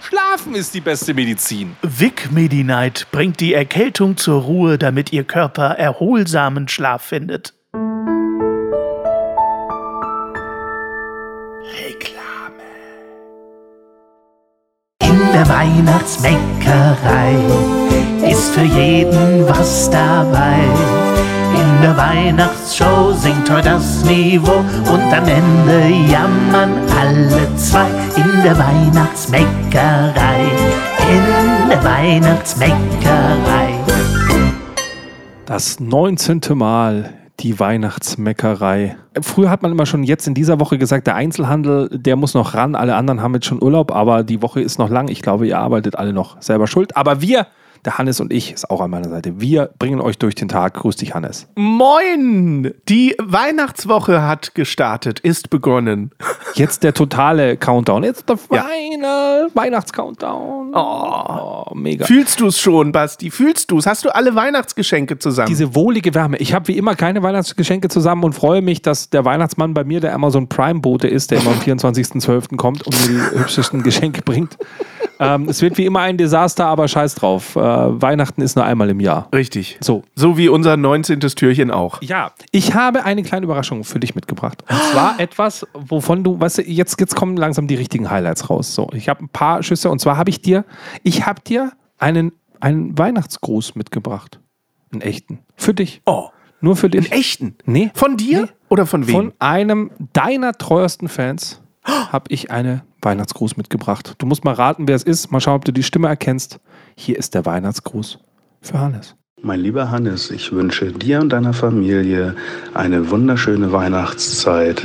Schlafen ist die beste Medizin. Vic Medi-Night bringt die Erkältung zur Ruhe, damit Ihr Körper erholsamen Schlaf findet. Reklame. In der Weihnachtsbäckerei ist für jeden was dabei. In der Weihnachtsshow singt heute das Niveau und am Ende jammern alle zwei. In der Weihnachtsbäckerei, in der Weihnachtsbäckerei. Das 19. Mal die Weihnachtsmeckerei. Früher hat man immer schon jetzt in dieser Woche gesagt, der Einzelhandel, der muss noch ran. Alle anderen haben jetzt schon Urlaub, aber die Woche ist noch lang. Ich glaube, ihr arbeitet alle noch selber schuld. Aber wir der Hannes und ich ist auch an meiner Seite. Wir bringen euch durch den Tag. Grüß dich, Hannes. Moin! Die Weihnachtswoche hat gestartet, ist begonnen. Jetzt der totale Countdown. Jetzt der feine Weihnachtscountdown. Oh, oh, mega. Fühlst du es schon, Basti? Fühlst du es? Hast du alle Weihnachtsgeschenke zusammen? Diese wohlige Wärme. Ich habe wie immer keine Weihnachtsgeschenke zusammen und freue mich, dass der Weihnachtsmann bei mir der Amazon Prime-Bote ist, der immer am 24.12. kommt und mir die hübschesten Geschenke bringt. ähm, es wird wie immer ein Desaster, aber scheiß drauf. Äh, Weihnachten ist nur einmal im Jahr. Richtig. So. So wie unser 19. Türchen auch. Ja. Ich habe eine kleine Überraschung für dich mitgebracht. Und zwar etwas, wovon du, weißt du, jetzt, jetzt kommen langsam die richtigen Highlights raus. So, ich habe ein paar Schüsse und zwar habe ich dir, ich habe dir einen, einen Weihnachtsgruß mitgebracht. Einen echten. Für dich. Oh. Nur für dich. Einen echten? Nee. Von dir? Nee. Oder von wem? Von einem deiner treuesten Fans habe ich eine Weihnachtsgruß mitgebracht. Du musst mal raten, wer es ist. Mal schauen, ob du die Stimme erkennst. Hier ist der Weihnachtsgruß für Hannes. Mein lieber Hannes, ich wünsche dir und deiner Familie eine wunderschöne Weihnachtszeit.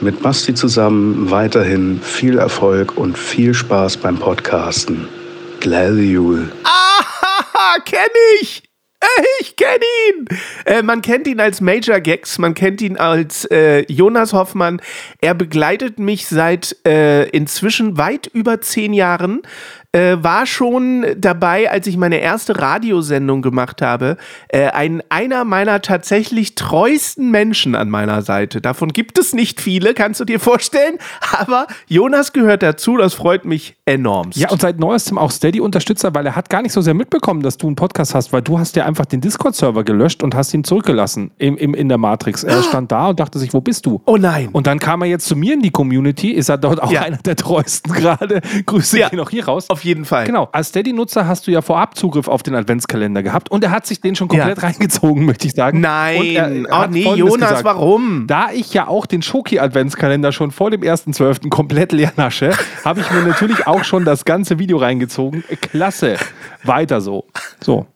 Mit Basti zusammen weiterhin viel Erfolg und viel Spaß beim Podcasten. Gläde Jule. Ah, kenn ich! Ich kenne ihn. Äh, man kennt ihn als Major Gags, man kennt ihn als äh, Jonas Hoffmann. Er begleitet mich seit äh, inzwischen weit über zehn Jahren äh, war schon dabei, als ich meine erste Radiosendung gemacht habe. Äh, ein, einer meiner tatsächlich treuesten Menschen an meiner Seite. Davon gibt es nicht viele, kannst du dir vorstellen. Aber Jonas gehört dazu, das freut mich enorm. Ja, und seit neuestem auch Steady-Unterstützer, weil er hat gar nicht so sehr mitbekommen, dass du einen Podcast hast, weil du hast ja einfach den Discord-Server gelöscht und hast ihn zurückgelassen im, im, in der Matrix. Er stand da und dachte sich, wo bist du? Oh nein. Und dann kam er jetzt zu mir in die Community, ist er dort auch ja. einer der treuesten gerade. Grüße ja. ihn auch hier raus. Auf jeden Fall. Genau. Als Steady-Nutzer hast du ja vorab Zugriff auf den Adventskalender gehabt und er hat sich den schon komplett ja. reingezogen, möchte ich sagen. Nein. oh nee, Jonas, gesagt. warum? Da ich ja auch den Schoki-Adventskalender schon vor dem 1.12. komplett leer nasche, habe ich mir natürlich auch schon das ganze Video reingezogen. Klasse. Weiter so. So.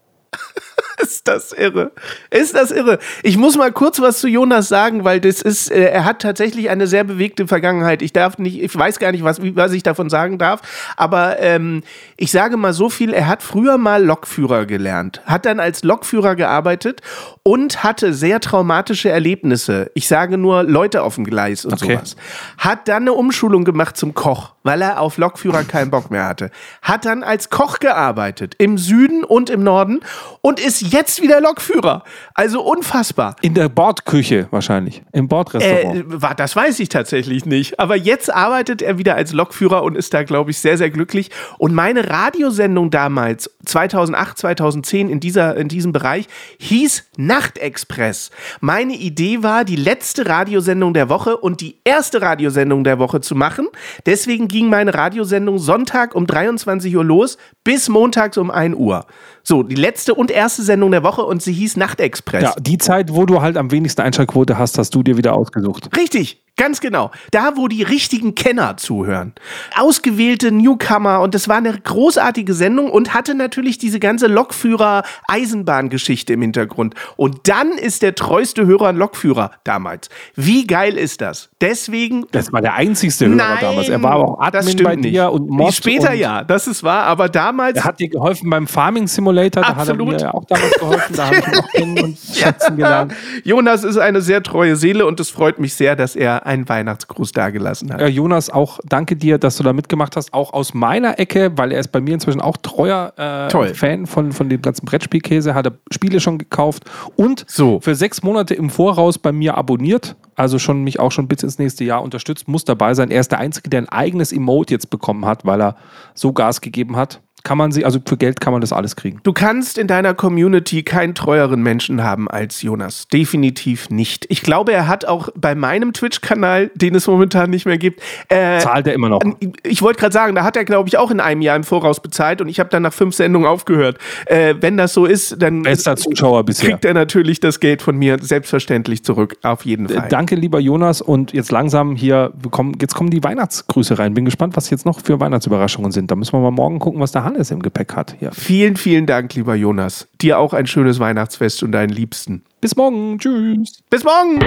ist das irre. Ist das irre. Ich muss mal kurz was zu Jonas sagen, weil das ist, äh, er hat tatsächlich eine sehr bewegte Vergangenheit. Ich darf nicht, ich weiß gar nicht, was, was ich davon sagen darf, aber ähm, ich sage mal so viel, er hat früher mal Lokführer gelernt, hat dann als Lokführer gearbeitet und hatte sehr traumatische Erlebnisse. Ich sage nur Leute auf dem Gleis und okay. sowas. Hat dann eine Umschulung gemacht zum Koch, weil er auf Lokführer keinen Bock mehr hatte. Hat dann als Koch gearbeitet, im Süden und im Norden und ist jetzt wieder Lokführer. Also unfassbar. In der Bordküche wahrscheinlich. Im Bordrestaurant. Äh, das weiß ich tatsächlich nicht. Aber jetzt arbeitet er wieder als Lokführer und ist da, glaube ich, sehr, sehr glücklich. Und meine Radiosendung damals, 2008, 2010, in, dieser, in diesem Bereich, hieß Nachtexpress. Meine Idee war, die letzte Radiosendung der Woche und die erste Radiosendung der Woche zu machen. Deswegen ging meine Radiosendung Sonntag um 23 Uhr los bis montags um 1 Uhr. So, die letzte und erste Sendung der Woche und sie hieß Nachtexpress. Ja, die Zeit, wo du halt am wenigsten Einschaltquote hast, hast du dir wieder ausgesucht. Richtig, Ganz genau. Da, wo die richtigen Kenner zuhören. Ausgewählte Newcomer und das war eine großartige Sendung und hatte natürlich diese ganze Lokführer-Eisenbahngeschichte im Hintergrund. Und dann ist der treueste Hörer ein Lokführer damals. Wie geil ist das? Deswegen. Das war der einzigste Hörer Nein, damals. Er war auch das Admin stimmt bei dir nicht. und Mod. Später und ja, das ist wahr, aber damals. Er hat dir geholfen beim Farming Simulator, da Absolut. hat er mir ja auch damals geholfen, da habe ich auch kennen und schätzen gelernt. Jonas ist eine sehr treue Seele und es freut mich sehr, dass er einen Weihnachtsgruß dagelassen hat. Ja, Jonas, auch danke dir, dass du da mitgemacht hast, auch aus meiner Ecke, weil er ist bei mir inzwischen auch treuer äh. Fan von, von dem ganzen Brettspielkäse, hat er Spiele schon gekauft und So. für sechs Monate im Voraus bei mir abonniert, also schon mich auch schon bis ins nächste Jahr unterstützt, muss dabei sein. Er ist der Einzige, der ein eigenes Emote jetzt bekommen hat, weil er so Gas gegeben hat. Kann man sie, also für Geld kann man das alles kriegen. Du kannst in deiner Community keinen treueren Menschen haben als Jonas. Definitiv nicht. Ich glaube, er hat auch bei meinem Twitch-Kanal, den es momentan nicht mehr gibt, äh, Zahlt er immer noch. ich wollte gerade sagen, da hat er, glaube ich, auch in einem Jahr im Voraus bezahlt und ich habe dann nach fünf Sendungen aufgehört. Äh, wenn das so ist, dann Bester Zuschauer bisher. kriegt er natürlich das Geld von mir selbstverständlich zurück. Auf jeden Fall. Äh, Danke, lieber Jonas. Und jetzt langsam hier, kommen, jetzt kommen die Weihnachtsgrüße rein. Bin gespannt, was jetzt noch für Weihnachtsüberraschungen sind. Da müssen wir mal morgen gucken, was der Hannes im Gepäck hat. Hier. Vielen, vielen Dank, lieber Jonas. Dir auch ein schönes Weihnachtsfest und deinen Liebsten. Bis morgen. Tschüss. Bis morgen!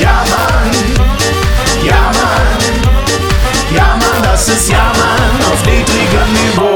Ja Mann, ja Mann, ja Mann, das ist ja Mann auf niedrigem Niveau.